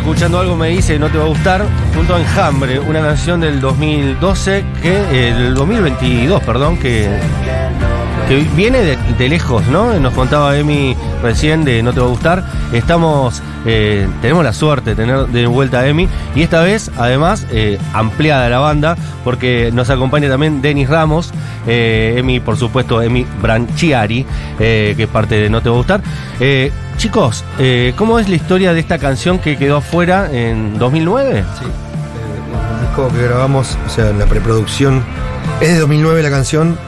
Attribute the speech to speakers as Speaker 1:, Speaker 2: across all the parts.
Speaker 1: escuchando algo, me dice, no te va a gustar, junto a Enjambre, una canción del 2012, que, del 2022, perdón, que, viene de, lejos, ¿no? Nos contaba Emi recién de No te va a gustar. Estamos, eh, tenemos la suerte de tener de vuelta a Emi, y esta vez, además, eh, ampliada la banda, porque nos acompaña también Denis Ramos, eh, Emi, por supuesto, Emi Branchiari, que es parte de No te va a gustar. Chicos, eh, ¿cómo es la historia de esta canción que quedó afuera en 2009?
Speaker 2: Sí. eh, el disco que grabamos, o sea, en la preproducción, es de 2009 la canción.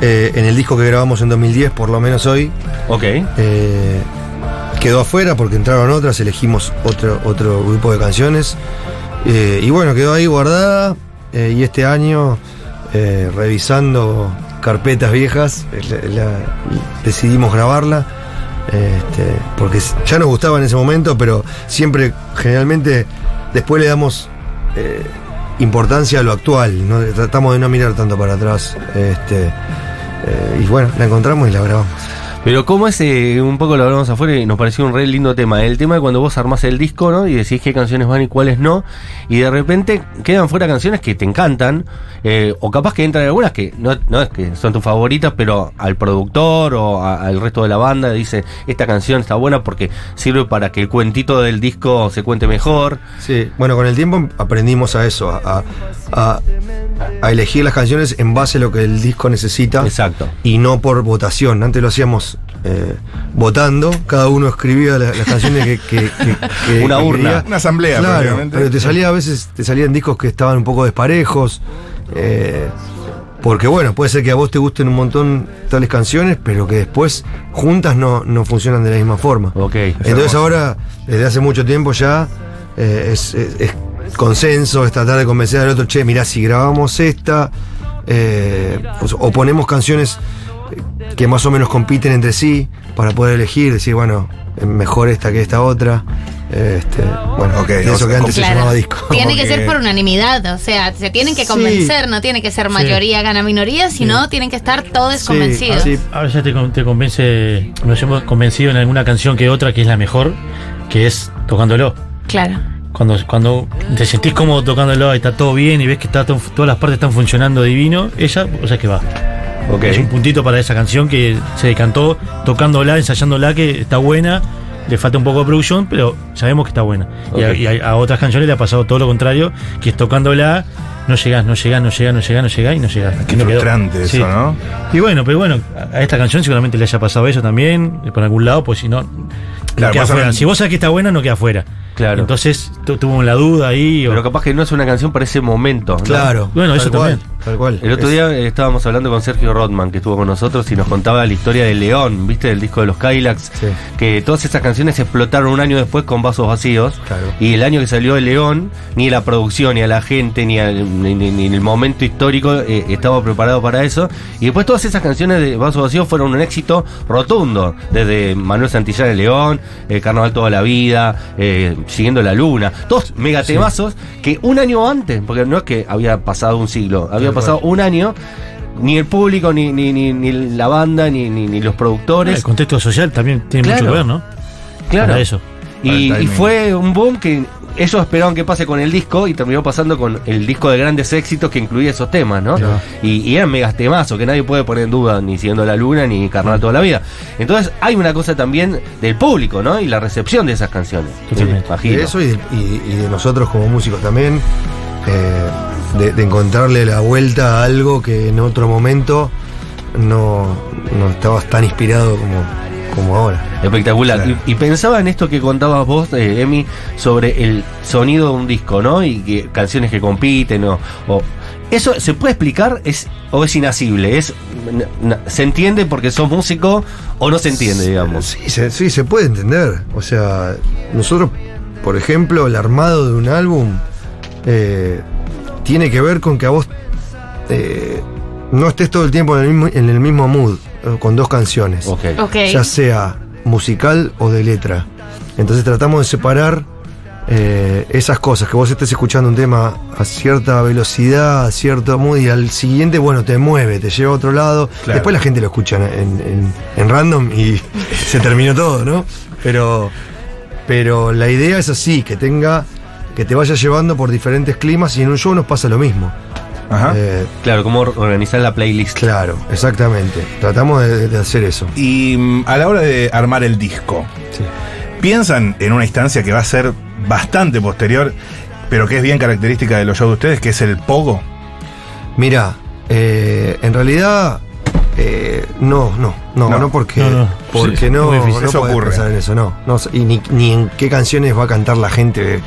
Speaker 2: eh, en el disco que grabamos en 2010, por lo menos hoy,
Speaker 1: Ok.
Speaker 2: eh, quedó afuera porque entraron otras, elegimos otro, otro grupo de canciones. eh, y bueno, quedó ahí guardada. y este año, revisando carpetas viejas, la- la- decidimos grabarla. Este, porque ya nos gustaba en ese momento, pero siempre, generalmente, después le damos eh, importancia a lo actual. ¿no? Tratamos de no mirar tanto para atrás. Este, eh, y bueno, la encontramos y la grabamos.
Speaker 1: Pero cómo es, eh, un poco lo hablamos afuera y nos pareció un re lindo tema. El tema de cuando vos armás el disco, ¿no? Y decís qué canciones van y cuáles no. Y de repente quedan fuera canciones que te encantan. eh, o capaz que entran algunas que no, no es que son tus favoritas, pero al productor o a- al resto de la banda dice, esta canción está buena porque sirve para que el cuentito del disco se cuente mejor.
Speaker 2: Sí, bueno, con el tiempo aprendimos a eso, a, a- a elegir las canciones en base a lo que el disco necesita
Speaker 1: Exacto.
Speaker 2: y no por votación. Antes lo hacíamos eh, votando, cada uno escribía la- las canciones que, que- que- que-
Speaker 1: Una
Speaker 2: que
Speaker 1: urna.
Speaker 2: quería.
Speaker 3: Una asamblea,
Speaker 2: Claro, pero te salía a veces, te salían discos que estaban un poco desparejos. eh, porque bueno, puede ser que a vos te gusten un montón tales canciones, pero que después juntas no, no funcionan de la misma forma.
Speaker 1: Ok.
Speaker 2: Entonces ahora, desde hace mucho tiempo ya, eh, es, es- es consenso, es tratar de convencer al otro, che, mirá, si grabamos esta, eh, pues, o ponemos canciones que más o menos compiten entre sí, para poder elegir, decir, bueno, mejor esta que esta otra. Este, bueno,
Speaker 3: Ok,
Speaker 2: eso
Speaker 3: o sea,
Speaker 2: que antes se llamaba disco.
Speaker 4: Tiene que
Speaker 3: que-
Speaker 4: ser por unanimidad, o sea, se tienen que
Speaker 2: Sí.
Speaker 4: convencer, no tiene que ser mayoría gana minoría, sino tienen que estar todos
Speaker 2: Sí,
Speaker 4: convencidos.
Speaker 5: Ahora ya te, te convence, nos hemos convencido en alguna canción que otra que es la mejor, que es tocándolo.
Speaker 4: Claro.
Speaker 5: Cuando, cuando te sentís cómodo tocándolo y está todo bien y ves que está todo- todas las partes están funcionando divino, ella, o sea que va.
Speaker 1: Ok.
Speaker 5: Es un puntito para esa canción que se decantó tocándola, ensayándola, que está buena. Le falta un poco de producción, pero sabemos que está buena. Y, a,
Speaker 1: Ok.
Speaker 5: y a- a otras canciones le ha pasado todo lo contrario, que es tocándola, no llegás, no llegás, no llegás, no llegás, no llegás y no llegás.
Speaker 3: Qué frustrante eso,
Speaker 5: Sí.
Speaker 3: ¿no?
Speaker 5: Y bueno, pero bueno, a esta canción seguramente le haya pasado eso también, por algún lado, pues si no, queda fuera.
Speaker 3: en-
Speaker 5: Si vos sabés que está buena, no queda fuera.
Speaker 1: Claro.
Speaker 5: Entonces tu- tuvo la duda ahí. o-
Speaker 1: Pero capaz que no es una canción para ese momento. ¿no?
Speaker 2: Claro.
Speaker 5: Bueno,
Speaker 2: tal
Speaker 5: eso
Speaker 2: cual,
Speaker 5: también.
Speaker 2: Tal cual.
Speaker 1: El otro
Speaker 2: Es-
Speaker 1: día eh, estábamos hablando con Sergio Rodman, que estuvo con nosotros y nos contaba la historia de León, ¿viste? El disco de los Kylax.
Speaker 2: Sí.
Speaker 1: Que todas esas canciones explotaron un año después con vasos vacíos.
Speaker 2: Claro.
Speaker 1: Y el año que salió el León, ni la producción, ni a la gente, ni, al- ni, ni- ni el momento histórico eh, estaba preparado para eso. Y después todas esas canciones de vasos vacíos fueron un éxito rotundo. Desde Manuel Santillán de León, eh, Carnaval toda la vida, eh, Siguiendo la Luna. Todos megatemazos que un año antes, porque no es que había pasado un siglo, había
Speaker 2: Tal
Speaker 1: pasado un año. Ni el público, ni, ni, ni, ni la banda, ni, ni, ni los productores.
Speaker 5: el contexto social también tiene
Speaker 1: Claro.
Speaker 5: mucho que ver, ¿no?
Speaker 1: Claro.
Speaker 5: Para eso.
Speaker 1: Y, fue un boom que ellos esperaban que pase con el disco y terminó pasando con el disco de grandes éxitos que incluía esos temas, ¿no?
Speaker 2: Claro.
Speaker 1: Y, y eran megas temazos que nadie puede poner en duda, ni siguiendo la luna, ni carnaval toda la vida. Entonces hay una cosa también del público, ¿no? Y la recepción de esas canciones. Imagino.
Speaker 2: De eso y de, y- y de nosotros como músicos también, eh, de, de encontrarle la vuelta a algo que en otro momento no, no estabas tan inspirado como, como ahora.
Speaker 1: Espectacular.
Speaker 3: Claro.
Speaker 1: Y, y pensaba en esto que contabas vos, eh, Emi, sobre el sonido de un disco, ¿no? Y que canciones que compiten o, o- ¿Eso se puede explicar es, o es inasible? Es, ¿Se entiende porque sos músico o no se entiende, digamos?
Speaker 2: Sí, se, sí, se puede entender. O sea, nosotros, por ejemplo, el armado de un álbum eh, tiene que ver con que a vos eh, no estés todo el tiempo en el mismo, en el mismo mood, con dos canciones. Ya sea musical o de letra. Entonces tratamos de separar eh, esas cosas, que vos estés escuchando un tema a cierta velocidad, a cierto mood, y al siguiente, bueno, te mueve, te lleva a otro lado.
Speaker 3: Claro.
Speaker 2: Después la gente lo escucha en, en- en random y se terminó todo, ¿no? Pero pero la idea es así, que tenga, que te vaya llevando por diferentes climas y en un show nos pasa lo mismo.
Speaker 3: Ajá.
Speaker 2: Eh,
Speaker 1: Claro, cómo organizar la playlist.
Speaker 2: claro, exactamente. Tratamos de, de hacer eso.
Speaker 3: Y mm, a la hora de armar el disco,
Speaker 2: Sí.
Speaker 3: piensan en una instancia que va a ser bastante posterior, pero que es bien característica de los shows de ustedes, que es el pogo.
Speaker 2: Mira, eh, en realidad eh, no, no, no,
Speaker 3: No.
Speaker 2: no, porque
Speaker 5: No, no.
Speaker 2: porque
Speaker 5: Sí,
Speaker 2: no, no
Speaker 3: Eso ocurre.
Speaker 2: pensar en eso, no, no y ni, ni en qué canciones va a cantar la gente,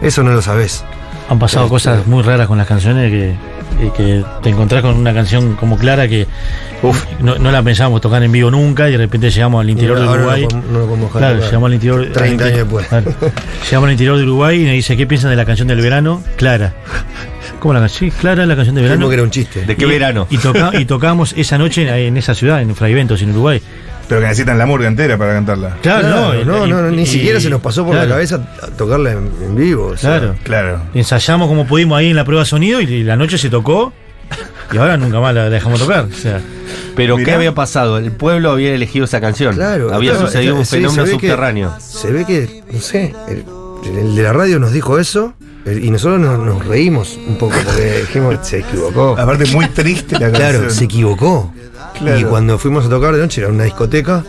Speaker 2: eso no lo sabés.
Speaker 5: Han pasado
Speaker 2: Este-
Speaker 5: cosas muy raras con las canciones que, que te encontrás con una canción como Clara que no, no la pensábamos tocar en vivo nunca y de repente llegamos al interior de Uruguay.
Speaker 2: No, no lo
Speaker 5: Claro, llegamos al interior.
Speaker 2: 30
Speaker 5: al
Speaker 2: años después.
Speaker 5: claro. Llegamos al interior de Uruguay y nos dice, ¿qué piensan de la canción del verano? Clara. ¿Cómo la canción? Sí, Clara, la canción de verano.
Speaker 2: Que era un chiste.
Speaker 1: ¿De qué
Speaker 5: Y-
Speaker 1: verano?
Speaker 5: Y, toca- y tocamos esa noche en, en esa ciudad, en Fraiventos, en Uruguay.
Speaker 3: Pero que necesitan la murga entera para cantarla.
Speaker 5: Claro,
Speaker 2: Claro,
Speaker 5: no,
Speaker 2: no,
Speaker 5: y-
Speaker 2: no, no, ni
Speaker 5: y-
Speaker 2: siquiera se nos pasó por
Speaker 5: claro,
Speaker 2: la cabeza a tocarla en, en vivo. o sea,
Speaker 5: Claro.
Speaker 3: Claro.
Speaker 5: Ensayamos como pudimos ahí en la prueba de sonido y la noche se tocó y ahora nunca más la dejamos tocar. O sea,
Speaker 1: Pero ¿qué había pasado? El pueblo había elegido esa canción.
Speaker 2: Claro,
Speaker 1: Había
Speaker 2: claro,
Speaker 1: sucedido un
Speaker 2: sí,
Speaker 1: fenómeno
Speaker 2: se ve que-
Speaker 1: subterráneo.
Speaker 2: Se ve que, no sé, el, el de la radio nos dijo eso eh, y nosotros nos, nos reímos un poco porque dijimos, se equivocó.
Speaker 3: Aparte, muy triste la canción.
Speaker 2: Claro, se equivocó.
Speaker 3: Claro.
Speaker 2: Y cuando fuimos a tocar de noche era una discoteca.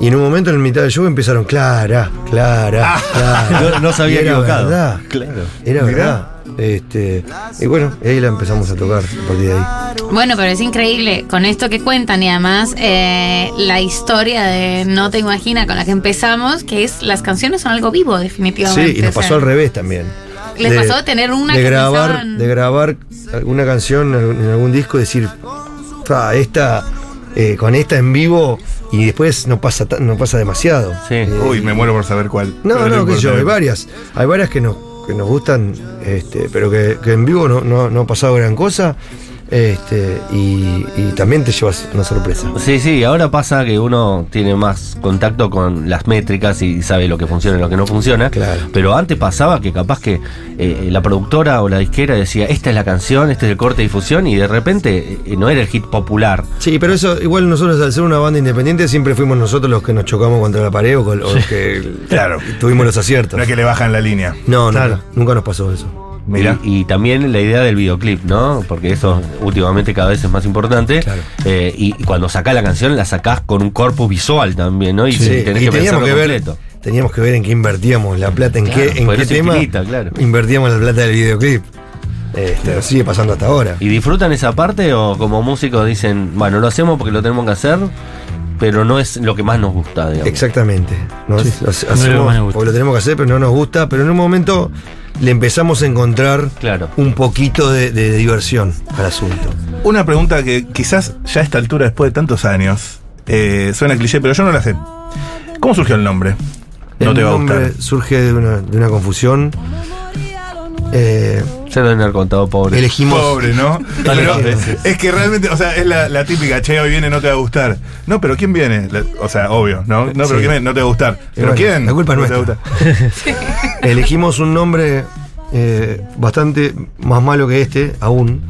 Speaker 2: Y en un momento en mitad del show empezaron Clara, Clara, Clara.
Speaker 1: No, no se había
Speaker 2: era
Speaker 1: equivocado.
Speaker 2: verdad,
Speaker 1: Claro.
Speaker 2: Era
Speaker 3: Mirá.
Speaker 2: verdad. Este, y bueno, ahí la empezamos a tocar a partir de ahí.
Speaker 4: Bueno, pero es increíble con esto que cuentan y además eh, la historia de No te imagina con la que empezamos, que es las canciones son algo vivo definitivamente.
Speaker 2: Sí, y nos
Speaker 4: o sea,
Speaker 2: pasó al revés también.
Speaker 4: Les pasó de tener una
Speaker 2: de
Speaker 4: que
Speaker 2: grabar,
Speaker 4: pensaban-
Speaker 2: de grabar alguna canción en algún disco y decir, "Fa, esta, eh, con esta en vivo y después no pasa, no pasa demasiado.
Speaker 1: Sí.
Speaker 2: Eh,
Speaker 3: Uy, me muero por saber cuál.
Speaker 2: No, no, qué sé yo, hay varias. Hay varias que nos, que nos gustan, este, pero que, que en vivo no, no, no ha pasado gran cosa. Este, y, y también te llevas una sorpresa.
Speaker 1: Sí, sí, ahora pasa que uno tiene más contacto con las métricas y sabe lo que funciona y lo que no funciona.
Speaker 2: Claro.
Speaker 1: Pero antes pasaba que capaz que eh, la productora o la disquera decía, esta es la canción, este es el corte de difusión, y de repente eh, no era el hit popular.
Speaker 2: Sí, pero eso, igual nosotros al ser una banda independiente siempre fuimos nosotros los que nos chocamos contra la pared o, con- o los que
Speaker 3: Claro.
Speaker 2: tuvimos los aciertos.
Speaker 3: No es que le bajan la línea.
Speaker 2: No,
Speaker 5: Claro.
Speaker 2: nunca, nunca nos pasó eso.
Speaker 3: Mira.
Speaker 1: Y, y también la idea del videoclip, ¿no? Porque eso últimamente cada vez es más importante.
Speaker 2: Claro.
Speaker 1: Eh, y, y cuando sacás la canción, la sacás con un corpus visual también, ¿no? Y
Speaker 2: Sí,
Speaker 1: tenés
Speaker 2: y
Speaker 1: que
Speaker 2: teníamos que ver,
Speaker 1: completo.
Speaker 2: teníamos que ver en qué invertíamos la plata, en
Speaker 1: Claro,
Speaker 2: qué, en qué tema
Speaker 1: infinita, claro.
Speaker 2: invertíamos la plata del videoclip. Este, sigue pasando hasta ahora.
Speaker 1: ¿Y disfrutan esa parte o como músicos dicen, bueno, lo hacemos porque lo tenemos que hacer, pero no es lo que más nos gusta, digamos?
Speaker 2: Exactamente. Nos-
Speaker 5: Sí,
Speaker 2: lo hace-
Speaker 5: no es lo que
Speaker 2: hacemos
Speaker 5: más nos gusta.
Speaker 2: porque lo tenemos que hacer, pero no nos gusta. Pero en un momento le empezamos a encontrar
Speaker 1: Claro.
Speaker 2: un poquito de, de diversión al asunto.
Speaker 3: Una pregunta que quizás ya a esta altura, después de tantos años, eh, suena cliché, pero yo no la sé. ¿Cómo surgió el nombre? No
Speaker 2: el
Speaker 3: te va a
Speaker 2: nombre
Speaker 3: gustar.
Speaker 2: surge de una, de una confusión. Eh,
Speaker 1: Ya lo haber contado, pobre.
Speaker 2: elegimos.
Speaker 3: Pobre, ¿no? Pero es que realmente, o sea, es la, la típica, che, hoy viene, no te va a gustar. No, pero ¿quién viene? La- o sea, obvio, ¿no? No, pero
Speaker 2: Sí.
Speaker 3: ¿quién viene? No te va a gustar. ¿Pero
Speaker 2: bueno,
Speaker 3: quién?
Speaker 2: la culpa es
Speaker 3: no te va a.
Speaker 2: Elegimos un nombre eh, bastante más malo que este, aún.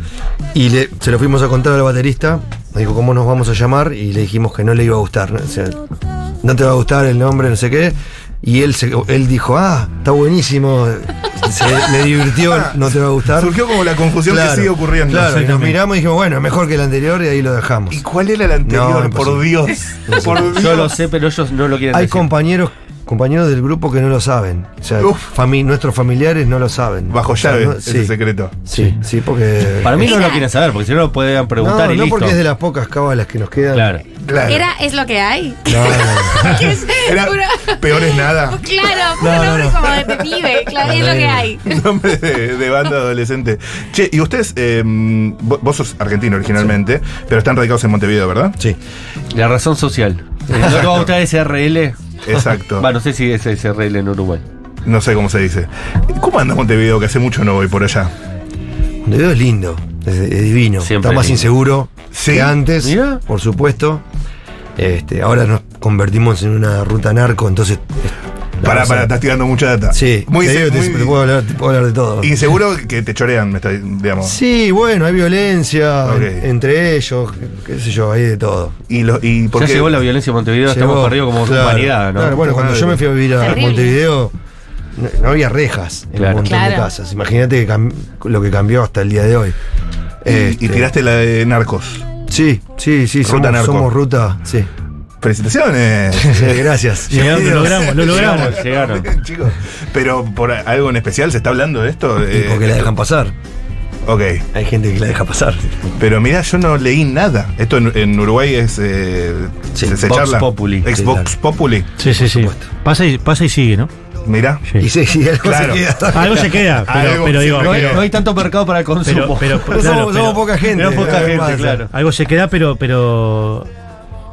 Speaker 2: Y le- se lo fuimos a contar al baterista. Me dijo, ¿cómo nos vamos a llamar? Y le dijimos que no le iba a gustar. ¿no? O sea, no te va a gustar el nombre, no sé qué. Y él, se, él dijo, ah, está buenísimo. Se le divirtió, no te va a gustar.
Speaker 3: Surgió como la confusión que sigue ocurriendo.
Speaker 2: Claro, y nos miramos y dijimos, bueno, mejor que el anterior y ahí lo dejamos.
Speaker 3: ¿Y cuál era el anterior?
Speaker 2: No,
Speaker 3: por Dios. Por Dios.
Speaker 1: Yo lo sé, pero ellos no lo quieren
Speaker 2: Hay
Speaker 1: decir.
Speaker 2: compañeros compañeros del grupo que no lo saben. O sea, fami- nuestros familiares no lo saben.
Speaker 3: Bajo
Speaker 2: O sea,
Speaker 3: llave, ese secreto.
Speaker 2: sí, sí, porque.
Speaker 1: Para mí no lo quieren saber, porque si no lo pueden preguntar
Speaker 2: no,
Speaker 1: y
Speaker 2: no
Speaker 1: listo.
Speaker 2: porque es de las pocas cábalas que nos quedan.
Speaker 1: Claro.
Speaker 3: Claro.
Speaker 4: Era, es lo que hay.
Speaker 2: No, no,
Speaker 4: Que es
Speaker 3: Era
Speaker 4: pura-
Speaker 3: peor es nada.
Speaker 4: Claro,
Speaker 2: no,
Speaker 4: nombre
Speaker 2: no.
Speaker 4: como de pibe, claro, es lo que hay.
Speaker 3: Nombre de, de banda adolescente. Che, y ustedes, eh, vo- vos sos argentino originalmente, pero están radicados en Montevideo, ¿verdad?
Speaker 2: Sí.
Speaker 1: La razón social. ¿No te va a gustar SRL?
Speaker 3: Exacto.
Speaker 1: Bueno, no sé si es SRL en Uruguay.
Speaker 3: No sé cómo se dice. ¿Cómo anda Montevideo? Que hace mucho no voy por allá.
Speaker 2: Montevideo es lindo, es, es divino.
Speaker 1: Siempre
Speaker 2: Está más
Speaker 1: lindo.
Speaker 2: inseguro
Speaker 3: Sí.
Speaker 2: que antes, por supuesto. Este, ahora nos convertimos en una ruta narco, entonces
Speaker 3: Para, para, estás tirando mucha data.
Speaker 2: Sí,
Speaker 3: Muy,
Speaker 2: te, digo, te-
Speaker 3: muy-
Speaker 2: te puedo, hablar, te puedo hablar de todo.
Speaker 3: Inseguro que te chorean, me está, digamos.
Speaker 2: Sí, bueno, hay violencia entre ellos, qué sé yo, hay de todo.
Speaker 3: Y, lo, y por
Speaker 1: Ya
Speaker 3: qué-
Speaker 1: llegó la violencia en Montevideo, estamos
Speaker 2: Llegó,
Speaker 1: perdidos como
Speaker 2: claro,
Speaker 1: humanidad, ¿no?
Speaker 2: Claro, bueno, cuando yo me fui a vivir a
Speaker 4: Terrible.
Speaker 2: Montevideo, no, no había rejas en
Speaker 1: Claro.
Speaker 2: un montón de casas. Imagínate lo que cambió hasta el día de hoy.
Speaker 3: Y,
Speaker 2: Este,
Speaker 3: y tiraste la de narcos.
Speaker 2: Sí, sí, sí,
Speaker 3: Ruta
Speaker 2: somos,
Speaker 3: narco.
Speaker 2: somos ruta, sí.
Speaker 3: Felicitaciones.
Speaker 2: Sí, Gracias.
Speaker 5: Llegamos, lo logramos, lo logramos.
Speaker 1: Llegaron.
Speaker 3: Chicos. Pero por algo en especial se está hablando de esto. Eh,
Speaker 2: porque la dejan pasar.
Speaker 3: Ok.
Speaker 2: Hay gente que la deja pasar.
Speaker 3: Pero mira, yo no leí nada. Esto en, en Uruguay es. Eh,
Speaker 2: Sí,
Speaker 3: se, se
Speaker 1: Vox
Speaker 3: charla.
Speaker 1: Populi.
Speaker 3: Xbox
Speaker 2: Sí,
Speaker 3: Populi.
Speaker 5: Sí, sí, sí. Pasa y, pasa y sigue, ¿no?
Speaker 3: Mira.
Speaker 5: Sí.
Speaker 2: Y sí, sí, algo
Speaker 3: Claro.
Speaker 2: se queda.
Speaker 5: Algo se queda, pero,
Speaker 3: Algo
Speaker 5: pero digo,
Speaker 1: No hay,
Speaker 5: pero-
Speaker 1: no hay tanto mercado para el consumo.
Speaker 5: pero, pero,
Speaker 2: Pero
Speaker 5: claro,
Speaker 2: somos,
Speaker 5: pero-
Speaker 2: somos poca gente.
Speaker 1: Pero poca
Speaker 2: ¿qué
Speaker 1: gente, claro.
Speaker 5: algo se queda, pero, pero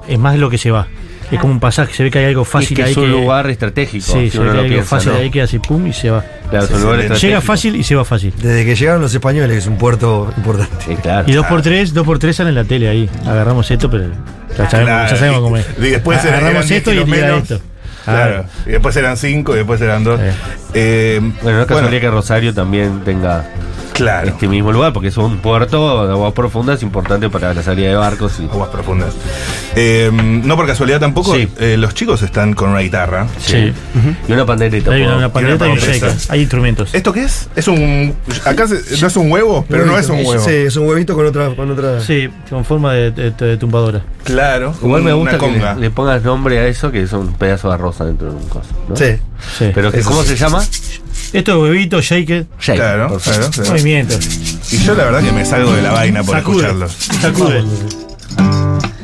Speaker 5: es más lo que se va. Es como un pasaje, se ve que hay algo fácil
Speaker 1: que
Speaker 5: ahí
Speaker 1: es un
Speaker 5: que-
Speaker 1: lugar estratégico.
Speaker 5: Sí,
Speaker 1: si
Speaker 5: se ve que hay algo
Speaker 1: piensa,
Speaker 5: fácil
Speaker 1: ¿no?
Speaker 5: ahí que hace pum y se va.
Speaker 1: Claro, es un lugar
Speaker 3: Llega
Speaker 1: estratégico.
Speaker 5: Llega fácil y se va fácil.
Speaker 2: Desde que llegaron los españoles, que es un puerto importante.
Speaker 1: Sí, claro.
Speaker 5: Y dos por tres, dos por tres salen en la tele ahí. Agarramos esto, pero ya sabemos,
Speaker 3: Claro,
Speaker 5: ya sabemos cómo es.
Speaker 3: y después eran-
Speaker 5: Agarramos esto y
Speaker 3: 10 kilos
Speaker 5: tira
Speaker 3: menos.
Speaker 5: esto.
Speaker 3: Claro. Y después eran cinco y después eran dos.
Speaker 5: Sí.
Speaker 3: Eh,
Speaker 1: Bueno, no es casualidad que Rosario también tenga
Speaker 3: Claro.
Speaker 1: este mismo lugar, porque es un puerto de aguas profundas importante para la salida de barcos. Y...
Speaker 3: Aguas profundas. Eh, no por casualidad tampoco,
Speaker 1: Sí.
Speaker 3: eh, los chicos están con una guitarra.
Speaker 5: Sí.
Speaker 1: Y una pandereta.
Speaker 5: Hay una, una pandereta y un
Speaker 3: trompeta.
Speaker 5: shaker. Hay instrumentos.
Speaker 3: ¿Esto qué es? Es un. Acá se- no es un huevo, pero no es un huevo.
Speaker 2: Sí, es un huevito con otra. Con otra...
Speaker 5: Sí, con forma de, de- de tumbadora.
Speaker 3: Claro.
Speaker 1: Igual me
Speaker 3: una
Speaker 1: gusta que le, le pongas nombre a eso, que es un pedazo de arroz dentro de un coso. ¿no?
Speaker 2: Sí.
Speaker 5: Sí.
Speaker 1: Pero ¿cómo
Speaker 2: sí.
Speaker 1: se llama?
Speaker 5: Esto es huevito, shaker,
Speaker 1: Shake.
Speaker 3: Claro, claro, claro.
Speaker 5: movimiento.
Speaker 3: Y yo la verdad que me salgo de la vaina por
Speaker 5: Sacude.
Speaker 3: escucharlos.
Speaker 5: Sacude.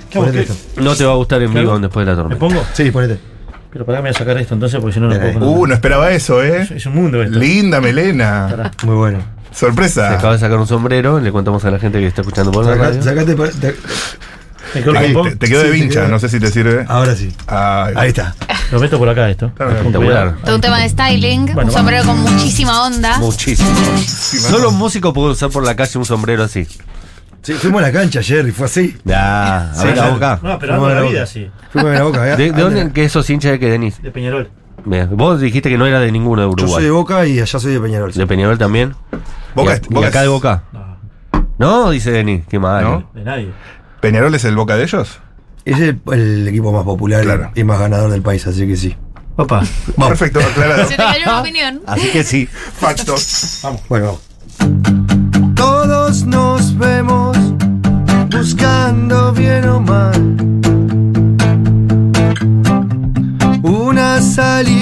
Speaker 5: ¿Qué hago?
Speaker 2: Ponete
Speaker 5: ¿Qué-
Speaker 2: esto.
Speaker 1: No te va a gustar en vivo después de la
Speaker 5: ¿Me
Speaker 1: tormenta.
Speaker 5: pongo?
Speaker 2: Sí, ponete.
Speaker 5: Pero pará, me voy a sacar esto entonces porque si no no
Speaker 2: Bien
Speaker 5: puedo.
Speaker 3: Uh, no esperaba eso, ¿eh?
Speaker 5: Es- Es un mundo esto.
Speaker 3: Linda melena.
Speaker 5: Pará.
Speaker 2: Muy bueno.
Speaker 1: Se
Speaker 3: Sorpresa.
Speaker 1: acaba de sacar un sombrero, le contamos a la gente que está escuchando por la radio.
Speaker 2: sacate. Te-
Speaker 5: ¿Me quedo
Speaker 3: Ahí,
Speaker 5: con
Speaker 3: te, te quedó de
Speaker 2: Sí,
Speaker 3: vincha,
Speaker 2: quedó.
Speaker 3: no sé si te sirve.
Speaker 2: Ahora sí.
Speaker 3: Ay,
Speaker 2: Ahí está.
Speaker 5: Lo meto por acá esto.
Speaker 3: Claro,
Speaker 5: Con
Speaker 1: espectacular.
Speaker 4: Todo un tema de styling,
Speaker 5: Bueno,
Speaker 4: un sombrero con muchísima onda.
Speaker 1: Muchísimo. Solo un músico puede usar por la calle un sombrero así.
Speaker 2: Sí, fuimos a la cancha ayer y fue así.
Speaker 1: Ya, a
Speaker 2: Sí,
Speaker 1: ver la boca.
Speaker 5: No, pero
Speaker 2: Fuimos a
Speaker 5: la
Speaker 2: la
Speaker 5: vida
Speaker 2: boca.
Speaker 5: sí.
Speaker 2: Fuimos a la boca.
Speaker 1: ¿De, de dónde que esos hinchas de que Denis?
Speaker 5: De Peñarol.
Speaker 1: Vos dijiste que no era de ninguno de
Speaker 2: Yo
Speaker 1: Uruguay.
Speaker 2: soy de Boca y allá soy de Peñarol.
Speaker 1: ¿De Peñarol también?
Speaker 3: Boca-
Speaker 1: y, a- y
Speaker 3: Boca
Speaker 1: acá
Speaker 3: es-
Speaker 1: de Boca.
Speaker 5: No,
Speaker 1: No, dice Denis. Qué mal.
Speaker 3: ¿No?
Speaker 5: de nadie.
Speaker 3: ¿Peñarol es el boca de ellos?
Speaker 2: Es el, el equipo más popular
Speaker 3: Claro.
Speaker 2: y más ganador del país, así que sí.
Speaker 5: Opa.
Speaker 3: Perfecto, aclarado.
Speaker 4: Se te cayó una opinión.
Speaker 1: Así que sí.
Speaker 3: Factos.
Speaker 2: Bueno, vamos. Todos nos vemos buscando bien o mal una salida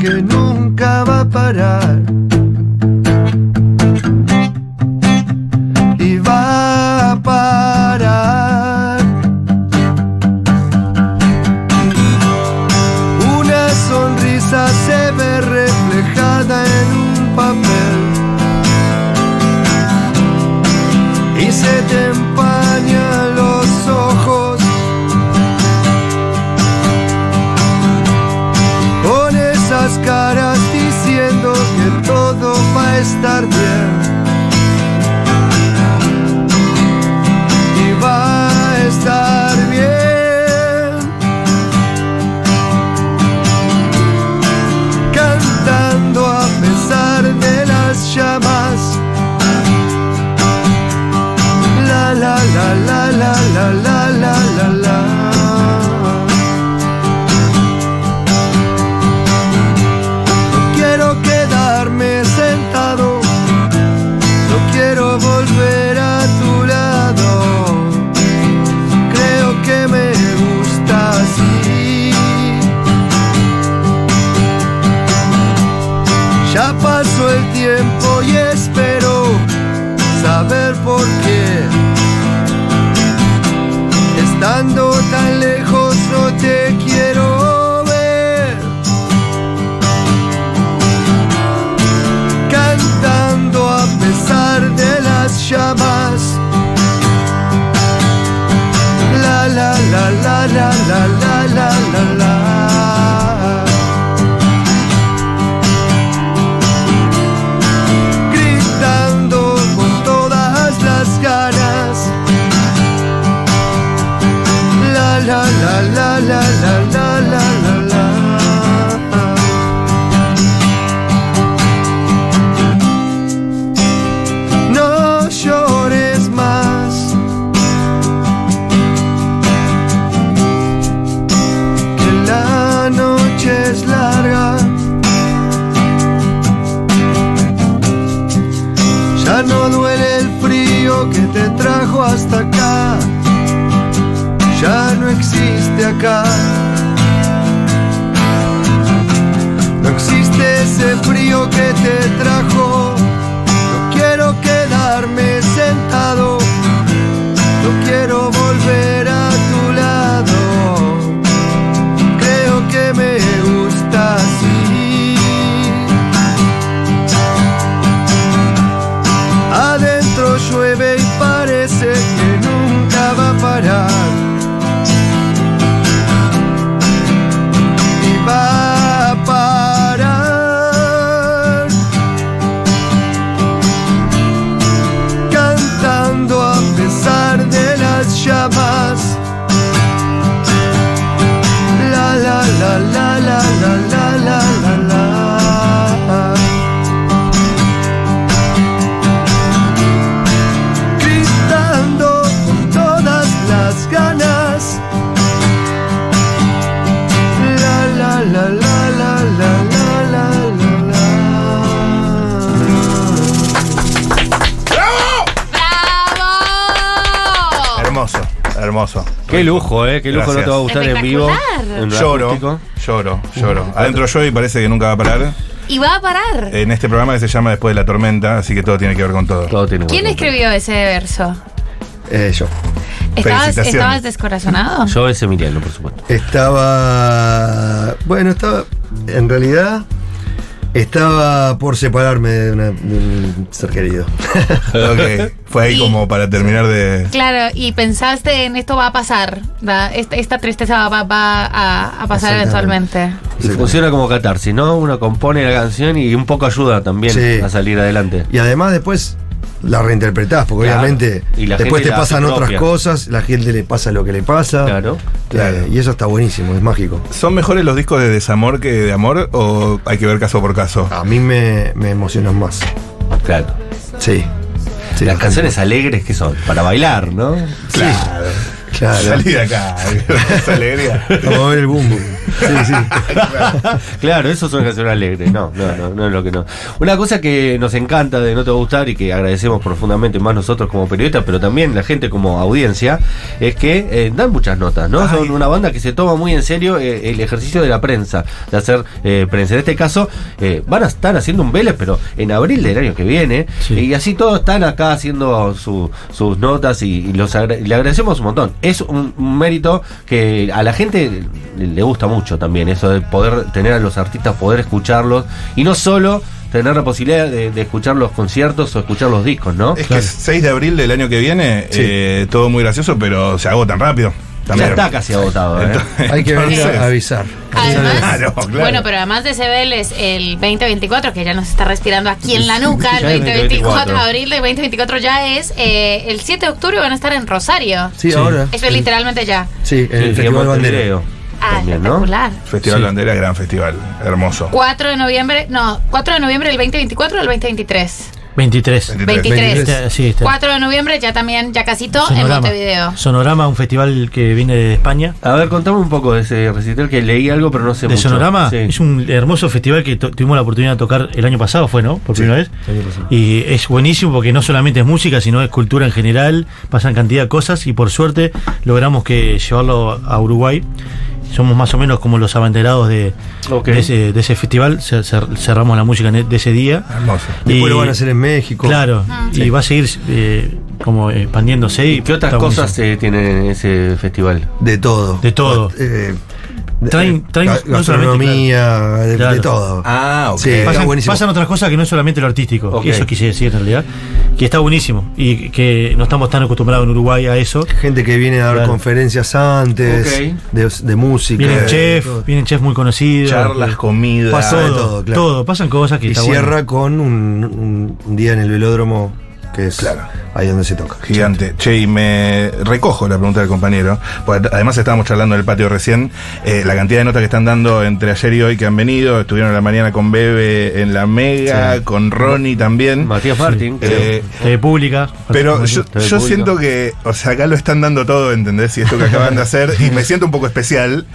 Speaker 2: que nunca va a parar.
Speaker 1: Qué lujo, ¿eh? Qué lujo no te va a gustar en vivo. En
Speaker 3: Lloro,
Speaker 1: acústico.
Speaker 3: lloro, lloro. Adentro yo y parece que nunca va a parar.
Speaker 4: Y va a parar.
Speaker 3: En este programa que se llama Después de la tormenta, así que todo tiene que ver con todo.
Speaker 1: Todo tiene
Speaker 4: ¿Quién escribió ese verso?
Speaker 2: Eh, yo.
Speaker 4: ¿Estabas. ¿Estabas descorazonado?
Speaker 1: Yo es Emiliano, por supuesto.
Speaker 2: Estaba. Bueno, estaba. En realidad. Estaba por separarme de, una- de un ser querido.
Speaker 3: Ok, fue ahí
Speaker 4: Y-
Speaker 3: como para terminar de.
Speaker 4: Claro, y pensaste en esto va a pasar, esta, esta tristeza va, va a, a pasar eventualmente.
Speaker 1: Y funciona como catarsis, ¿no? Uno compone la canción y un poco ayuda también
Speaker 2: Sí.
Speaker 1: a salir adelante.
Speaker 2: Y además después la reinterpretás, porque
Speaker 1: Claro.
Speaker 2: obviamente
Speaker 1: Y la
Speaker 2: después
Speaker 1: gente
Speaker 2: te pasan otras
Speaker 1: propia.
Speaker 2: cosas, la gente le pasa lo que le pasa.
Speaker 1: Claro.
Speaker 2: Eh, y eso está buenísimo, es mágico.
Speaker 3: ¿Son mejores los discos de desamor que de amor o hay que ver caso por caso?
Speaker 2: A mí me, me emocionan más.
Speaker 1: Claro.
Speaker 2: Sí. Sí,
Speaker 1: Las canciones alegres que son, para bailar, ¿no?
Speaker 3: Claro.
Speaker 2: Claro.
Speaker 3: Salí de acá, esa alegría.
Speaker 2: Vamos a ver el boom boom. Sí, sí.
Speaker 1: claro, eso es una canción alegre. No, no, no, no es lo que no. Una cosa que nos encanta de No Te Va a Gustar y que agradecemos profundamente más nosotros como periodistas, pero también la gente como audiencia, es que eh, dan muchas notas, ¿no? Son una banda que se toma muy en serio eh, el ejercicio de la prensa, de hacer eh, prensa. En este caso, eh, van a estar haciendo un Vélez, pero en abril del año que viene,
Speaker 5: Sí.
Speaker 1: y así todos están acá haciendo su- sus notas y, y los agra- le agradecemos un montón. Es un, un mérito que a la gente le, gusta mucho también, eso de poder tener a los artistas, poder escucharlos y no solo tener la posibilidad de, de escuchar los conciertos o escuchar los discos, ¿no?
Speaker 3: Es que es 6 de abril del año que viene,
Speaker 2: Sí.
Speaker 3: eh, todo muy gracioso, pero se agotan rápido.
Speaker 1: Ya está casi agotado, ¿eh?
Speaker 3: Entonces-
Speaker 2: Hay que venir a avisar.
Speaker 4: Además,
Speaker 3: Claro, claro.
Speaker 4: bueno, pero además de ese Vélez, el 2024, que ya nos está respirando aquí en la nuca, el
Speaker 1: Ya es
Speaker 4: 2024,
Speaker 1: 2024.
Speaker 4: abril del 2024 ya es, eh, el 7 de octubre van a estar en Rosario.
Speaker 2: Sí,
Speaker 5: Sí.
Speaker 2: ahora.
Speaker 4: Es literalmente ya.
Speaker 2: Sí, el
Speaker 1: y
Speaker 2: Festival.
Speaker 1: Montevideo
Speaker 4: Ah,
Speaker 1: también, ¿no?
Speaker 4: espectacular.
Speaker 3: Festival
Speaker 5: Sí.
Speaker 3: Bandera, gran festival, hermoso.
Speaker 4: 4 de noviembre, no, 4 de noviembre del 2024 o del 2023.
Speaker 5: 23.
Speaker 4: 23.
Speaker 5: Este- sí, este.
Speaker 4: 4 de noviembre ya también, ya casi todo en
Speaker 5: Sonorama.
Speaker 4: Montevideo.
Speaker 5: Sonorama, un festival que viene de España.
Speaker 1: A ver, contame un poco de ese recital que leí algo, pero no sé
Speaker 5: De
Speaker 1: mucho.
Speaker 5: Sonorama
Speaker 1: Sí.
Speaker 5: es un hermoso festival que tuvimos la oportunidad de tocar el año pasado, fue, ¿no? Por primera vez. Y es buenísimo porque no solamente es música, sino es cultura en general, pasan cantidad de cosas y por suerte logramos que llevarlo a Uruguay. Somos más o menos como los abanderados de, ese, de ese festival, cer- cer- cerramos la música e- de ese día.
Speaker 3: Hermoso.
Speaker 2: Después
Speaker 5: Y-
Speaker 2: lo van a hacer en México.
Speaker 5: Claro,
Speaker 4: Ah.
Speaker 5: y va a seguir eh, como expandiéndose.
Speaker 1: ¿Y qué otras cosas eh, tiene ese festival?
Speaker 2: De todo.
Speaker 5: De todo.
Speaker 2: Eh,
Speaker 5: no solamente,
Speaker 2: gastronomía, de, de
Speaker 5: Claro.
Speaker 2: todo.
Speaker 3: Ah, ok.
Speaker 2: Sí,
Speaker 5: Pasan, otras cosas que no es solamente lo artístico. Eso quise decir en realidad. Que está buenísimo. Y que no estamos tan acostumbrados en Uruguay a eso.
Speaker 2: Gente que viene a dar
Speaker 5: Claro.
Speaker 2: conferencias antes,
Speaker 1: Ok.
Speaker 2: de, de música.
Speaker 5: Vienen chefs, vienen chefs muy conocidos.
Speaker 3: Charlas,
Speaker 5: eh,
Speaker 3: comida.
Speaker 2: Pasa de
Speaker 5: todo,
Speaker 2: todo, claro.
Speaker 5: todo. Pasan cosas que
Speaker 2: Y
Speaker 5: está
Speaker 2: cierra
Speaker 5: bueno.
Speaker 2: con un día en el velódromo, que es
Speaker 3: Claro.
Speaker 2: ahí donde se toca.
Speaker 3: Gigante. Che, y me recojo la pregunta del compañero, porque además estábamos charlando en el patio recién, eh, la cantidad de notas que están dando entre ayer y hoy que han venido, estuvieron en la mañana con Bebe en la Mega,
Speaker 2: Sí.
Speaker 3: con Ronnie también.
Speaker 1: Matías Martín, creo.
Speaker 3: Eh,
Speaker 5: TV pública.
Speaker 3: pero yo, siento que, o sea, acá lo están dando todo, ¿entendés? Y esto que acaban de hacer, y me siento un poco especial,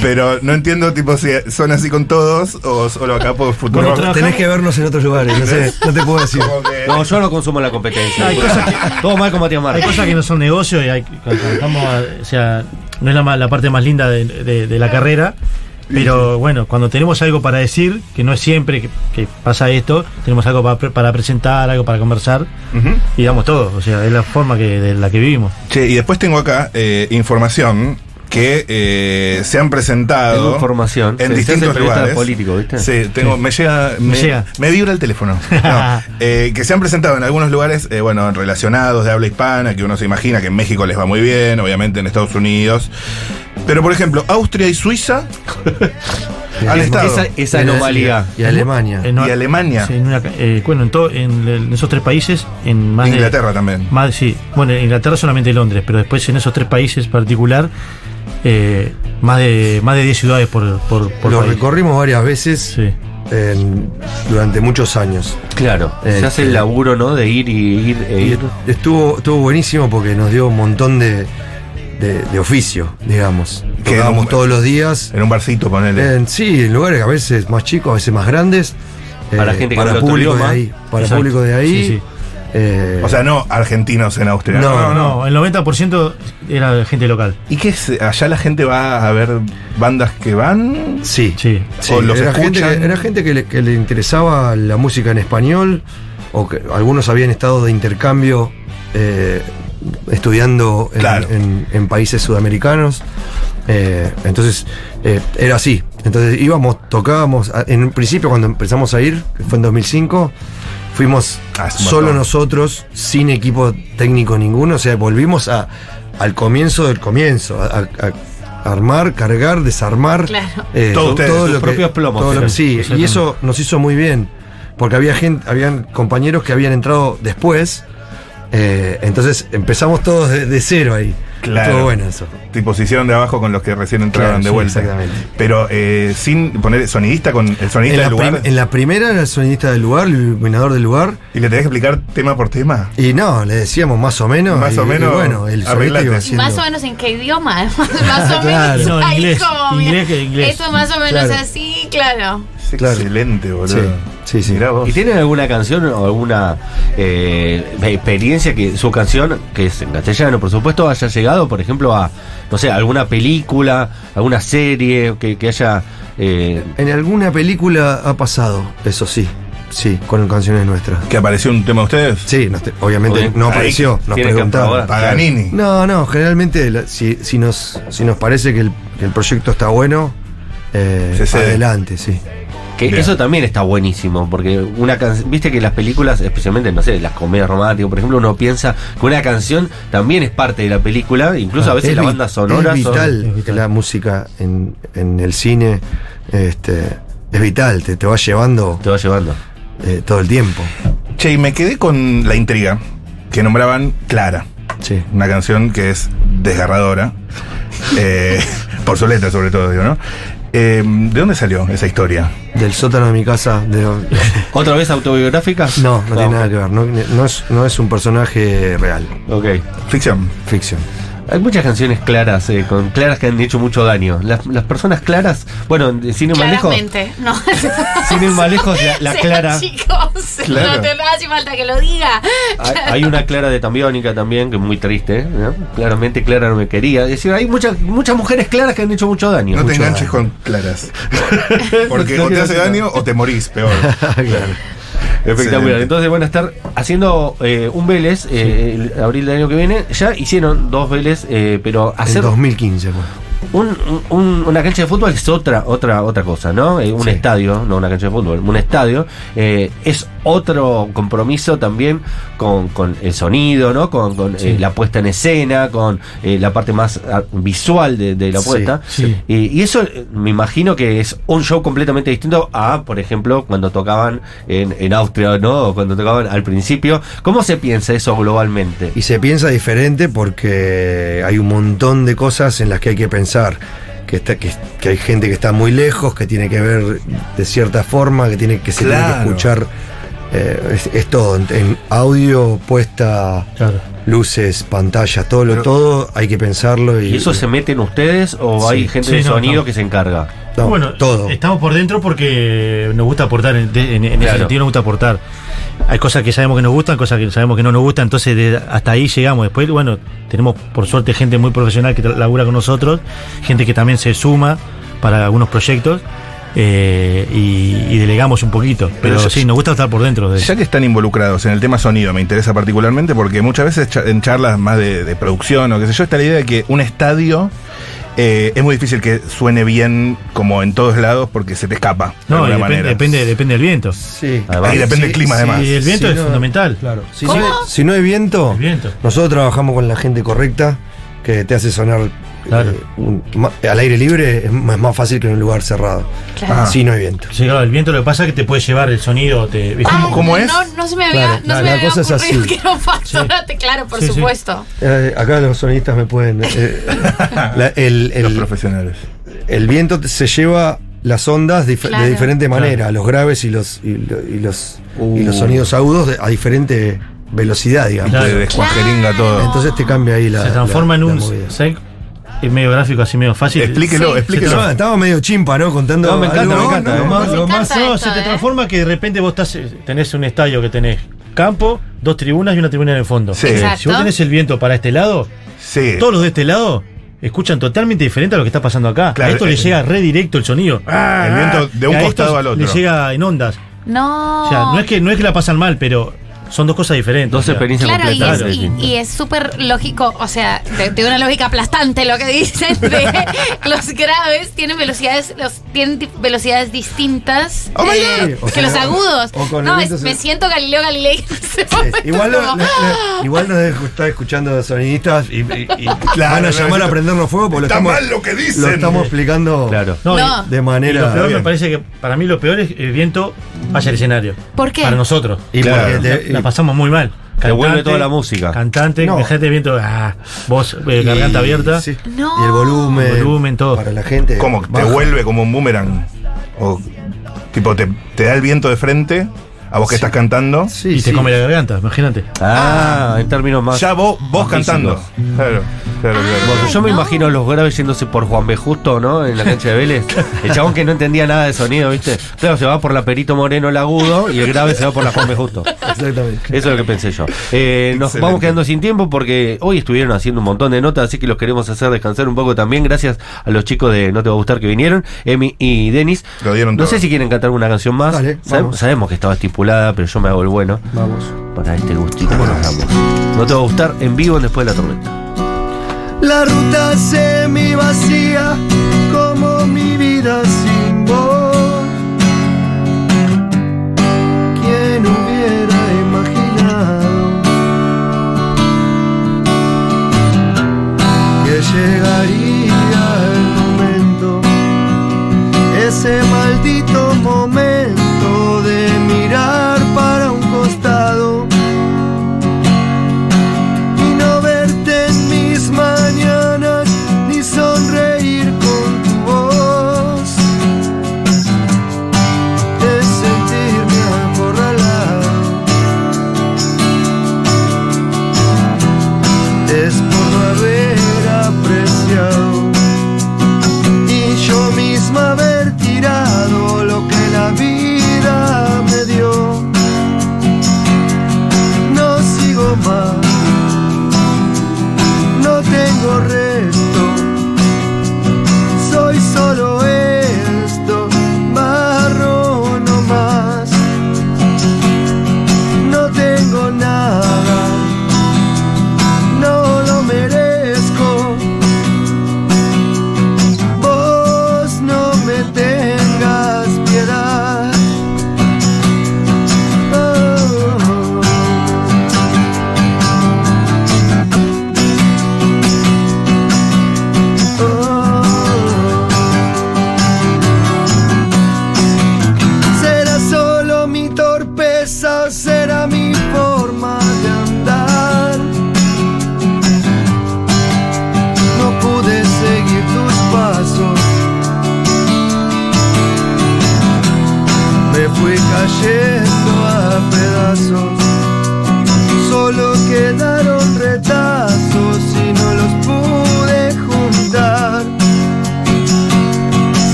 Speaker 3: pero no entiendo, tipo, si son así con todos o solo acá por futuro.
Speaker 5: Bueno,
Speaker 2: Tenés que vernos en otros lugares, no sé, no te puedo decir.
Speaker 3: Que-
Speaker 1: No, yo no consumo la competencia.
Speaker 5: Hay cosas
Speaker 1: Todo mal con Matías
Speaker 5: Hay cosas que no son negocio y hay, cuando estamos, o sea, no es la, la parte más linda de, de- de la carrera. Pero bueno, cuando tenemos algo para decir, que no es siempre que, que pasa esto, tenemos algo para, para presentar, algo para conversar,
Speaker 3: Ujú.
Speaker 5: y damos todo. O sea, es la forma que, de la que vivimos.
Speaker 3: Che, y después tengo acá eh, información que eh, se han presentado
Speaker 1: Tengo información.
Speaker 3: en distintos lugares.
Speaker 1: político, ¿viste?
Speaker 3: Sí, tengo, me llega, me,
Speaker 5: Me llega.
Speaker 3: me vibra el teléfono. No, eh, que se han presentado en algunos lugares, eh, bueno, relacionados de habla hispana, que uno se imagina que en México les va muy bien, obviamente en Estados Unidos. Pero por ejemplo, Austria y Suiza han estado.
Speaker 1: Esa, esa anomalía.
Speaker 2: Y Alemania.
Speaker 5: En-
Speaker 3: Y Alemania.
Speaker 5: En una eh, bueno, en, todo, en, en esos tres países, en más de-
Speaker 3: Inglaterra también.
Speaker 5: Más, sí, bueno, en Inglaterra solamente Londres, pero después en esos tres países particular, eh, más de más de 10 ciudades por, por, por
Speaker 2: Lo
Speaker 5: país.
Speaker 2: recorrimos varias veces
Speaker 5: Sí.
Speaker 2: en- durante muchos años.
Speaker 1: Claro.
Speaker 2: Eh,
Speaker 1: se hace el
Speaker 2: sí.
Speaker 1: laburo, ¿no? De ir y ir e
Speaker 2: Y
Speaker 1: ir.
Speaker 2: estuvo, estuvo buenísimo porque nos dio un montón de, de- de oficio, digamos.
Speaker 3: Que
Speaker 2: Tocábamos
Speaker 3: no-
Speaker 2: todos los días.
Speaker 3: En un barcito, ponele.
Speaker 2: En- sí, en lugares a veces más chicos, a veces más grandes. eh,
Speaker 1: Para gente que
Speaker 2: para
Speaker 1: habla otro
Speaker 2: público de ahí. Para
Speaker 5: Exacto.
Speaker 2: público de ahí.
Speaker 5: Sí, sí.
Speaker 2: Eh,
Speaker 3: o sea, no argentinos en Austria.
Speaker 2: No,
Speaker 5: No, no, el 90% era gente local.
Speaker 3: ¿Y qué es? ¿Allá la gente va a ver bandas que van?
Speaker 2: sí.
Speaker 5: Sí.
Speaker 2: Sí,
Speaker 3: O los
Speaker 2: era, gente
Speaker 3: escuchan.
Speaker 2: que, era gente que le, que le interesaba la música en español, o que algunos habían estado de intercambio eh, estudiando en,
Speaker 3: Claro.
Speaker 2: en- en países sudamericanos. Eh, entonces, eh, era así. Entonces íbamos, tocábamos. En un principio, cuando empezamos a ir, que fue en 2005, fuimos
Speaker 3: Ah,
Speaker 2: solo nosotros, sin equipo técnico ninguno. O sea, volvimos a, al comienzo del comienzo, a, a- a armar, cargar, desarmar.
Speaker 4: Claro.
Speaker 2: eh,
Speaker 3: Todos ustedes,
Speaker 1: sus
Speaker 2: lo que-
Speaker 1: propios plomos,
Speaker 2: todo lo que-
Speaker 1: eran.
Speaker 2: sí, y eso nos hizo muy bien. Porque había gente, habían compañeros que habían entrado después. eh, entonces empezamos todos de, de cero ahí.
Speaker 3: Claro.
Speaker 2: Estuvo bueno eso.
Speaker 3: Tipo, se hicieron de abajo con los que recién entraron
Speaker 2: Claro,
Speaker 3: de
Speaker 2: sí,
Speaker 3: vuelta.
Speaker 2: exactamente.
Speaker 3: Pero eh, sin poner sonidista con el sonidista
Speaker 2: En la,
Speaker 3: del lugar.
Speaker 2: en la primera era el sonidista del lugar, el iluminador del lugar.
Speaker 3: Y le tenés que explicar tema por tema.
Speaker 2: Y no, le decíamos más o menos.
Speaker 3: Más
Speaker 2: y-
Speaker 3: o menos,
Speaker 2: y bueno, el sonidista iba haciendo.
Speaker 4: Más o menos en qué idioma, más o menos.
Speaker 5: No,
Speaker 4: ahí
Speaker 5: inglés,
Speaker 4: como, mira,
Speaker 5: inglés.
Speaker 4: Eso más o menos
Speaker 2: Claro.
Speaker 4: así, claro.
Speaker 3: Es
Speaker 2: Claro.
Speaker 3: excelente, boludo.
Speaker 2: Sí, sí, sí.
Speaker 3: Mirá vos.
Speaker 1: ¿Y tienen alguna canción o alguna eh, experiencia que su canción, que es en castellano, por supuesto, haya llegado, por ejemplo, a, no sé, alguna película, alguna serie que, que haya. eh,
Speaker 2: En alguna película ha pasado, eso sí. Sí, con canciones nuestras.
Speaker 3: ¿Que apareció un tema de ustedes?
Speaker 2: Sí, te- obviamente
Speaker 1: Oye,
Speaker 2: no apareció, nos preguntaron.
Speaker 3: Paganini.
Speaker 2: No, no, generalmente la- si, si, nos, si nos parece que el, que el proyecto está bueno, eh,
Speaker 3: Se
Speaker 2: adelante, sí.
Speaker 1: Que
Speaker 3: Bien.
Speaker 1: eso también está buenísimo, porque una canción, viste que las películas, especialmente, no sé, las comedias románticas, por ejemplo, uno piensa que una canción también es parte de la película, incluso a veces
Speaker 2: Es
Speaker 1: la banda sonora
Speaker 2: Es
Speaker 1: son-
Speaker 2: vital,
Speaker 5: es vital.
Speaker 2: la música en, en el cine, este, es vital, te, te va llevando
Speaker 1: te va llevando.
Speaker 2: eh, todo el tiempo.
Speaker 3: Che, y me quedé con la intriga que nombraban Clara.
Speaker 2: Sí.
Speaker 3: Una canción que es desgarradora. Eh, por su letra, sobre todo, digo, ¿no? Eh, ¿De dónde salió esa historia?
Speaker 2: Del sótano de mi casa. de-
Speaker 1: ¿Otra vez autobiográfica?
Speaker 2: no, no tiene nada que ver. No, no es, no es un personaje real,
Speaker 1: Ok.
Speaker 3: Ficción.
Speaker 2: ficción.
Speaker 1: Hay muchas canciones claras, eh, con claras que han hecho mucho daño. Las, las personas claras, bueno, sin ir más lejos,
Speaker 4: no.
Speaker 1: sin ir más lejos, la, la clara.
Speaker 4: Chicos,
Speaker 3: Claro.
Speaker 4: no te no hace falta que lo diga.
Speaker 1: Hay, hay una Clara de Tambiónica también, que es muy triste. Claramente Clara no me quería. Es decir, hay muchas muchas mujeres claras que han hecho mucho daño.
Speaker 3: No te enganches
Speaker 2: daño.
Speaker 3: con claras. Porque o te hace daño o te morís, peor.
Speaker 2: claro.
Speaker 1: Espectacular. Entonces van a estar haciendo eh, un Vélez eh, el abril del año que viene. Ya hicieron dos Vélez, eh, pero
Speaker 2: En
Speaker 1: hacer
Speaker 2: 2015. pues.
Speaker 1: un- un- una cancha de fútbol es otra otra otra cosa, ¿no? Eh, un
Speaker 2: Sí.
Speaker 1: estadio, no una cancha de fútbol, un estadio eh, es otro compromiso también con, con el sonido, ¿no? Con, con, eh, la puesta en escena, con eh, la parte más ah, visual de, de la puesta.
Speaker 5: sí.
Speaker 1: Y, y eso eh, me imagino que es un show completamente distinto a, por ejemplo, cuando tocaban en, en Austria, ¿no? O cuando tocaban al principio. ¿Cómo se piensa eso globalmente?
Speaker 2: Y se piensa diferente porque hay un montón de cosas en las que hay que pensar. Que, está, que, que hay gente que está muy lejos, que tiene que ver de cierta forma, que, tiene, que se tiene que escuchar. Eh, es, es todo. En, en audio, puesta,
Speaker 5: Claro.
Speaker 2: luces, pantalla, todo lo
Speaker 3: Pero-
Speaker 2: todo hay que pensarlo. ¿Y,
Speaker 1: ¿Y eso se mete en ustedes o
Speaker 2: Sí.
Speaker 1: hay gente
Speaker 5: Sí,
Speaker 1: de
Speaker 5: no,
Speaker 1: sonido
Speaker 5: no.
Speaker 1: que se encarga?
Speaker 2: no,
Speaker 5: bueno,
Speaker 2: todo.
Speaker 5: estamos por dentro porque nos gusta aportar, en, en- en ese sentido nos gusta aportar. hay cosas que sabemos que nos gustan, cosas que sabemos que no nos gustan, entonces de- hasta ahí llegamos. Después, bueno, tenemos por suerte gente muy profesional que labura con nosotros, gente que también se suma para algunos proyectos eh, y, y delegamos un poquito. Pero,
Speaker 3: Pero
Speaker 5: sí, nos gusta estar por dentro de
Speaker 3: Ya que están involucrados en el tema sonido, me interesa particularmente porque muchas veces en charlas más de, de producción o qué sé yo, está la idea de que un estadio eh, es muy difícil que suene bien como en todos lados porque se te escapa. de
Speaker 5: No, y
Speaker 3: alguna
Speaker 5: depende,
Speaker 3: manera.
Speaker 5: depende, depende del viento.
Speaker 2: Sí.
Speaker 1: Además,
Speaker 3: Ahí depende del clima, además.
Speaker 5: Y el viento
Speaker 2: Si
Speaker 5: es
Speaker 2: no-
Speaker 5: fundamental.
Speaker 2: Claro. Si,
Speaker 4: ¿Cómo?
Speaker 2: no hay- si no hay viento,
Speaker 5: El viento.
Speaker 2: nosotros trabajamos con la gente correcta que te hace sonar
Speaker 5: Claro.
Speaker 2: eh, un- al aire libre, es, más fácil que en un lugar cerrado.
Speaker 4: Claro.
Speaker 2: Si no hay viento.
Speaker 5: Sí, claro, el viento lo que pasa es que te puede llevar el sonido. Te.
Speaker 4: Ay,
Speaker 3: cómo
Speaker 4: no,
Speaker 3: es?
Speaker 4: No, no se me había,
Speaker 2: Claro,
Speaker 4: no
Speaker 2: la-
Speaker 4: se me
Speaker 2: la
Speaker 4: había
Speaker 2: cosa es
Speaker 4: ocurrido
Speaker 2: así.
Speaker 4: que un factorate, claro, por
Speaker 5: Sí, sí.
Speaker 4: supuesto.
Speaker 2: Eh, acá los sonistas me pueden. eh, la- el, el-
Speaker 3: Los profesionales.
Speaker 2: el viento se lleva las ondas dif-
Speaker 4: Claro.
Speaker 2: de diferente
Speaker 5: Claro.
Speaker 2: manera, los graves y los, y, lo- y los,
Speaker 3: Uh.
Speaker 2: y los sonidos agudos de- a diferente velocidad, digamos.
Speaker 5: Claro.
Speaker 3: Te descuajeringa
Speaker 4: Claro.
Speaker 3: todo.
Speaker 2: Entonces te cambia ahí la.
Speaker 5: se transforma
Speaker 2: la-
Speaker 5: en
Speaker 2: la
Speaker 5: un. Es medio gráfico, así medio fácil.
Speaker 3: Explíquelo,
Speaker 4: Sí.
Speaker 3: explíquelo.
Speaker 2: Estaba, estaba medio chimpa, ¿no? Contando.
Speaker 1: No, me encanta,
Speaker 2: algo.
Speaker 1: me encanta,
Speaker 2: lo
Speaker 1: eh.
Speaker 2: más-
Speaker 5: Lo más
Speaker 4: encanta
Speaker 5: no,
Speaker 4: esto,
Speaker 5: se te
Speaker 4: ¿eh?
Speaker 5: transforma que de repente vos estás, eh, tenés un estadio que tenés campo, dos tribunas y una tribuna en el fondo.
Speaker 3: Sí.
Speaker 5: Si vos tenés el viento para este lado,
Speaker 3: Sí.
Speaker 5: todos los de este lado escuchan totalmente diferente a lo que está pasando acá.
Speaker 3: Claro,
Speaker 5: a esto le
Speaker 3: eh,
Speaker 5: llega re directo el sonido. Ah,
Speaker 3: el viento de un
Speaker 5: a
Speaker 3: costado al otro.
Speaker 5: Le llega en ondas.
Speaker 4: No.
Speaker 5: O sea, no es que, no es que la pasan mal, pero son dos cosas diferentes.
Speaker 1: Dos experiencias
Speaker 4: Claro, y
Speaker 1: completamente
Speaker 4: es, y, y es súper lógico, o sea, de, de una lógica aplastante lo que dicen de los graves tienen velocidades, los, tienen velocidades distintas
Speaker 3: Oh
Speaker 4: eh, que
Speaker 2: sea,
Speaker 4: los agudos. No, es-
Speaker 2: se-
Speaker 4: me siento Galileo Galilei.
Speaker 2: Igual, lo-
Speaker 4: como,
Speaker 2: lo- lo- igual nos debe estar escuchando sonidistas y, y- y
Speaker 3: Claro,
Speaker 2: van a llamar a prendernos fuego porque
Speaker 3: está
Speaker 2: lo estamos,
Speaker 3: mal lo que dicen.
Speaker 2: lo estamos explicando
Speaker 1: Claro.
Speaker 5: No, y-
Speaker 4: No.
Speaker 2: de
Speaker 5: y
Speaker 2: manera.
Speaker 5: lo peor me parece que para mí lo peor es el viento hacia el escenario.
Speaker 4: ¿Por qué?
Speaker 5: Para nosotros.
Speaker 2: Y
Speaker 3: Claro.
Speaker 2: porque te-
Speaker 5: La, la pasamos muy mal.
Speaker 1: Te vuelve toda la música.
Speaker 5: Cantante,
Speaker 2: No.
Speaker 5: gente viento, ah, voz, eh,
Speaker 2: y-
Speaker 5: garganta abierta.
Speaker 2: sí.
Speaker 4: No.
Speaker 2: Y el volumen.
Speaker 5: El volumen, todo.
Speaker 2: Para la gente.
Speaker 3: Como te vuelve como un boomerang. O tipo, te, te da el viento de frente a vos que estás cantando.
Speaker 2: Sí,
Speaker 5: y te come la garganta, imagínate.
Speaker 1: Ah, en términos más.
Speaker 3: Ya vos, vos cantando. Claro, claro, claro.
Speaker 1: Bueno, yo me
Speaker 4: no.
Speaker 1: imagino los graves yéndose por Juan B. Justo, ¿no? En la cancha de Vélez. El chabón que no entendía nada de sonido, ¿viste? Claro, se va por la Perito Moreno el agudo y el grave se va por la Juan B. Justo.
Speaker 2: Exactamente.
Speaker 1: Eso es lo que pensé yo. Eh, nos
Speaker 3: Excelente.
Speaker 1: vamos quedando sin tiempo porque hoy estuvieron haciendo un montón de notas, así que los queremos hacer descansar un poco también. Gracias a los chicos de No Te Va a Gustar que vinieron, Emi y Denis.
Speaker 3: Lo dieron
Speaker 1: No
Speaker 3: todo.
Speaker 1: sé si quieren cantar una canción más.
Speaker 2: Dale,
Speaker 1: Sabe-
Speaker 2: vamos.
Speaker 1: sabemos que estaba pero yo me hago el bueno
Speaker 2: Vamos.
Speaker 1: para este gustito que nos damos. No Te Va a Gustar en vivo en después de la tormenta.
Speaker 2: La ruta semi vacía como mi vida sin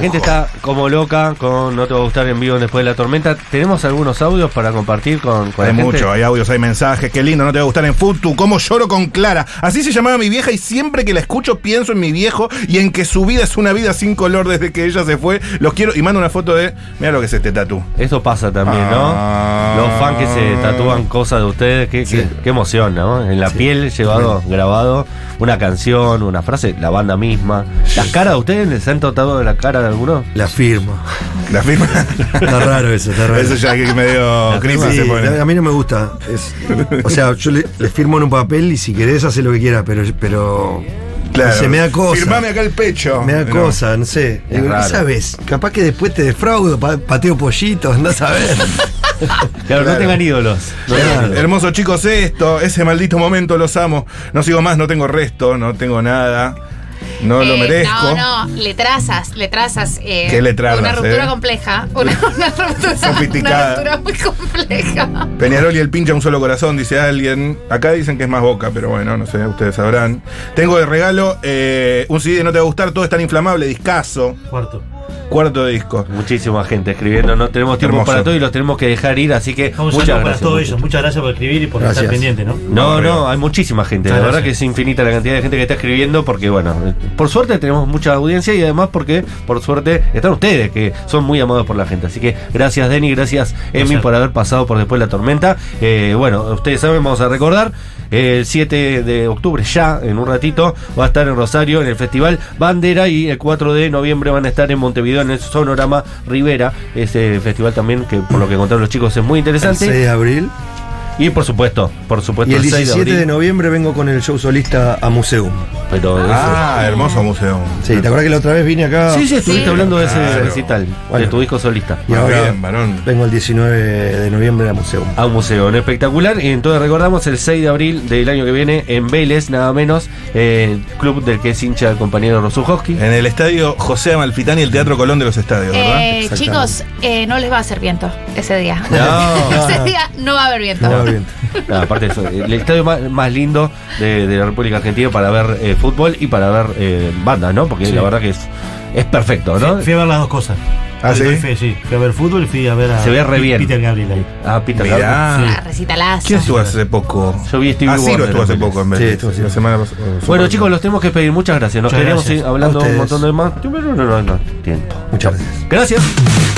Speaker 1: gente está como loca con No te va a gustar en vivo después de la tormenta. ¿Tenemos algunos audios para compartir con, con
Speaker 3: Hay
Speaker 1: la gente?
Speaker 3: mucho, hay audios, hay mensajes. Qué lindo, no te va a gustar en Futu. Cómo lloro con Clara. Así se llamaba mi vieja y siempre que la escucho pienso en mi viejo y en que su vida es una vida sin color desde que ella se fue. Los quiero y mando una foto de. Mira lo que es este tatú.
Speaker 1: Eso pasa también,
Speaker 3: Ah.
Speaker 1: ¿no? Los fans que se tatúan cosas de ustedes, qué, qué- qué emoción, ¿no? En la piel llevado, grabado, una canción, una frase, la banda misma. ¿Las caras de ustedes les han tatuado la cara de alguno?
Speaker 2: La firma.
Speaker 3: La firma.
Speaker 2: Está raro eso, está raro.
Speaker 3: Eso ya que medio crisis
Speaker 2: Sí,
Speaker 3: se pone.
Speaker 2: a mí no me gusta. Es- o sea, yo le, le firmo en un papel y si querés hace lo que quiera, pero, pero
Speaker 3: Claro.
Speaker 2: se me da cosa.
Speaker 3: Firmame acá el pecho.
Speaker 2: Me da
Speaker 3: No.
Speaker 2: cosa, no sé. Digo, ¿qué
Speaker 1: raro.
Speaker 2: sabes? Capaz que después te defraudo, pa- pateo pollitos, andás a ver.
Speaker 1: Claro, no
Speaker 3: Claro.
Speaker 1: tengan ídolos. No tengan
Speaker 2: Claro.
Speaker 1: ídolos.
Speaker 3: Hermosos chicos, esto, ese maldito momento los amo. No sigo más, no tengo resto, no tengo nada. No lo
Speaker 4: Eh,
Speaker 3: merezco.
Speaker 4: No, no, le trazas, le trazas. eh,
Speaker 3: ¿Qué le trazas,
Speaker 4: Una ruptura
Speaker 3: eh?
Speaker 4: compleja. Una, una ruptura,
Speaker 3: Sofisticada.
Speaker 4: una ruptura muy compleja.
Speaker 3: Peñarol y el pincha un solo corazón, dice alguien. Acá dicen que es más boca, pero bueno, no sé, ustedes sabrán. Tengo de regalo eh, un CD de No Te Va a Gustar, todo es tan inflamable, discaso.
Speaker 5: Cuarto.
Speaker 3: Cuarto disco.
Speaker 1: Muchísima gente escribiendo, no tenemos tiempo
Speaker 3: Hermoso.
Speaker 1: para todo y los tenemos que dejar ir, así que
Speaker 5: Vamos
Speaker 1: muchas
Speaker 5: a para
Speaker 1: gracias.
Speaker 5: todos ellos. Muchas gracias por escribir y por
Speaker 2: Gracias.
Speaker 5: estar pendiente, ¿no?
Speaker 1: No, no, hay muchísima gente. La verdad
Speaker 5: gracias.
Speaker 1: que es infinita la cantidad de gente que está escribiendo porque, bueno, por suerte tenemos mucha audiencia y además porque, por suerte, están ustedes que son muy amados por la gente. Así que gracias, Denny, gracias, Emi, por haber pasado por después de la tormenta. Eh, bueno, ustedes saben, vamos a recordar, el 7 de octubre, ya en un ratito, va a estar en Rosario en el Festival Bandera y el 4 de noviembre van a estar en Montevideo en el Sonorama Rivera. Ese festival también, que por lo que contaron los chicos, es muy
Speaker 2: El
Speaker 1: interesante.
Speaker 2: 6 de abril.
Speaker 1: Y por supuesto, por supuesto,
Speaker 2: Y el
Speaker 1: 6 de
Speaker 2: 17 de, noviembre vengo con el show solista a Museum.
Speaker 1: Pero eso-
Speaker 3: Ah, hermoso museo.
Speaker 2: Sí, ¿te acuerdas que la otra vez vine acá?
Speaker 1: Sí, sí, estuviste
Speaker 4: Sí.
Speaker 1: hablando de ese
Speaker 3: Claro.
Speaker 1: recital, de tu disco solista.
Speaker 2: Y
Speaker 3: Muy
Speaker 2: ahora
Speaker 3: bien, varón.
Speaker 2: vengo el 19 de noviembre a Museum.
Speaker 1: A un museo ¿no? espectacular. Y entonces recordamos el 6 de abril del año que viene en Vélez, nada menos, eh, club del que es hincha el compañero Rosuchowski.
Speaker 3: En el estadio José Amalfitani, el Teatro Colón de los Estadios, ¿verdad?
Speaker 4: Eh, chicos, eh, no les va a hacer viento ese día.
Speaker 1: No.
Speaker 4: ese día no va a haber viento.
Speaker 2: No, bien.
Speaker 1: No, aparte de eso, el estadio más, más lindo de, de la República Argentina para ver eh, fútbol y para ver eh, bandas, ¿no? Porque
Speaker 5: Sí.
Speaker 1: la verdad que es, es perfecto, ¿no?
Speaker 5: Fui, fui a ver las dos cosas.
Speaker 3: ¿Ah, sí?
Speaker 5: Sí. Fui a ver fútbol y fui a ver a
Speaker 1: Se ve re
Speaker 5: Pi-
Speaker 1: bien.
Speaker 5: Peter Gabriel ahí.
Speaker 1: Ah, Peter Gabriel.
Speaker 3: Mirá.
Speaker 4: Ah, recitalazo.
Speaker 3: ¿Quién estuvo hace poco?
Speaker 1: Yo vi a Stevie
Speaker 3: Ah, Ciro
Speaker 1: Wonder
Speaker 3: estuvo hace poco en
Speaker 2: Sí,
Speaker 3: Vélez.
Speaker 2: estuvo, sí.
Speaker 3: La semana pasada.
Speaker 1: Bueno, chicos, los tenemos que pedir. Muchas gracias. Nos
Speaker 5: Muchas gracias.
Speaker 1: eh, hablando un montón de más. No, no, no, no, tiempo.
Speaker 2: Muchas gracias.
Speaker 1: Gracias.